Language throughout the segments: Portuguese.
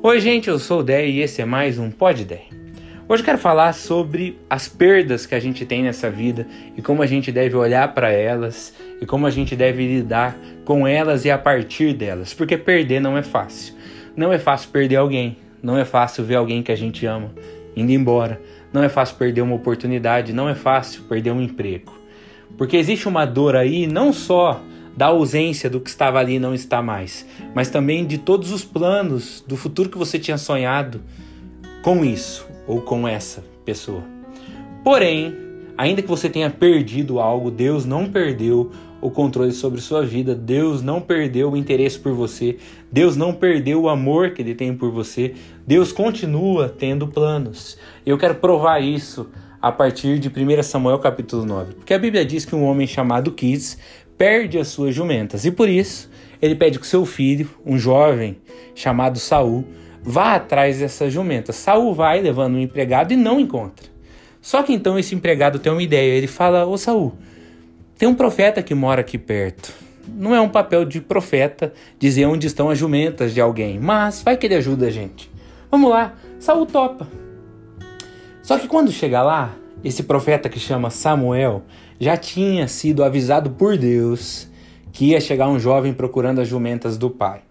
Oi, gente, eu sou o Dé e esse é mais um Pod Dé. Hoje quero falar sobre as perdas que a gente tem nessa vida e como a gente deve olhar para elas e como a gente deve lidar com elas e a partir delas, porque perder não é fácil. Não é fácil perder alguém, não é fácil ver alguém que a gente ama indo embora, não é fácil perder uma oportunidade, não é fácil perder um emprego. Porque existe uma dor aí não só da ausência do que estava ali e não está mais, mas também de todos os planos do futuro que você tinha sonhado com isso ou com essa pessoa. Porém, ainda que você tenha perdido algo, Deus não perdeu o controle sobre sua vida, Deus não perdeu o interesse por você, Deus não perdeu o amor que ele tem por você, Deus continua tendo planos. Eu quero provar isso a partir de 1 Samuel capítulo 9. Porque a Bíblia diz que um homem chamado Quis perde as suas jumentas e por isso ele pede que seu filho, um jovem chamado Saul, vá atrás dessas jumentas. Saul vai levando um empregado e não encontra. Só que então esse empregado tem uma ideia, ele fala: "Ô Saul, tem um profeta que mora aqui perto. Não é um papel de profeta dizer onde estão as jumentas de alguém, mas vai que ele ajuda a gente. Vamos lá." Saul topa. Só que quando chega lá, esse profeta que chama Samuel já tinha sido avisado por Deus que ia chegar um jovem procurando as jumentas do pai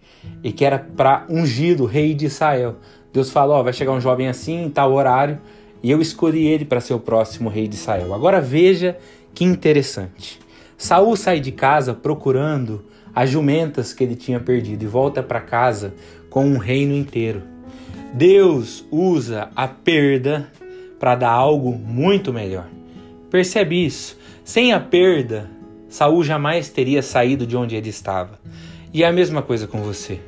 e que era para ungir o rei de Israel. Deus falou: oh, vai chegar um jovem assim em tal horário e eu escolhi ele para ser o próximo rei de Israel. Agora veja que interessante. Saul sai de casa procurando as jumentas que ele tinha perdido e volta para casa com um reino inteiro. Deus usa a perda para dar algo muito melhor. Percebe isso? Sem a perda, Saul jamais teria saído de onde ele estava. E é a mesma coisa com você.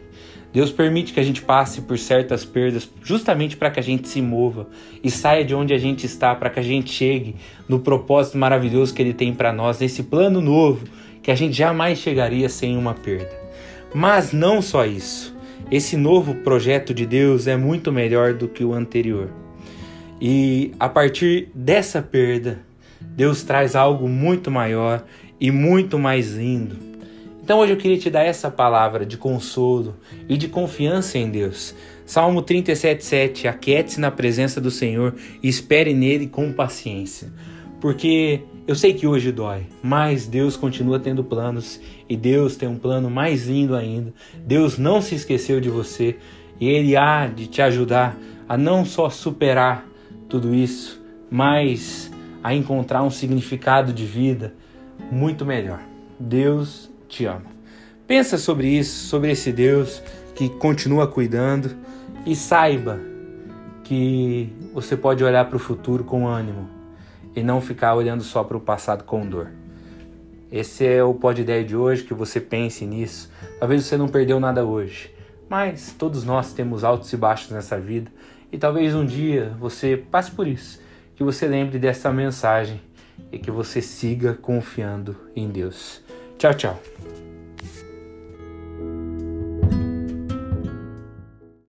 Deus permite que a gente passe por certas perdas justamente para que a gente se mova e saia de onde a gente está, para que a gente chegue no propósito maravilhoso que Ele tem para nós, nesse plano novo que a gente jamais chegaria sem uma perda. Mas não só isso. Esse novo projeto de Deus é muito melhor do que o anterior. E a partir dessa perda, Deus traz algo muito maior e muito mais lindo. Então hoje eu queria te dar essa palavra de consolo e de confiança em Deus. Salmo 37:7 Aquiete-se na presença do Senhor e espere nele com paciência. Porque eu sei que hoje dói, mas Deus continua tendo planos e Deus tem um plano mais lindo ainda. Deus não se esqueceu de você e ele há de te ajudar a não só superar tudo isso, mas a encontrar um significado de vida muito melhor. Deus te ama. Pensa sobre isso, sobre esse Deus que continua cuidando e saiba que você pode olhar para o futuro com ânimo e não ficar olhando só para o passado com dor. Esse é o Pod Ideia de hoje, que você pense nisso. Talvez você não perdeu nada hoje, mas todos nós temos altos e baixos nessa vida e talvez um dia você passe por isso, que você lembre dessa mensagem e que você siga confiando em Deus. Tchau, tchau.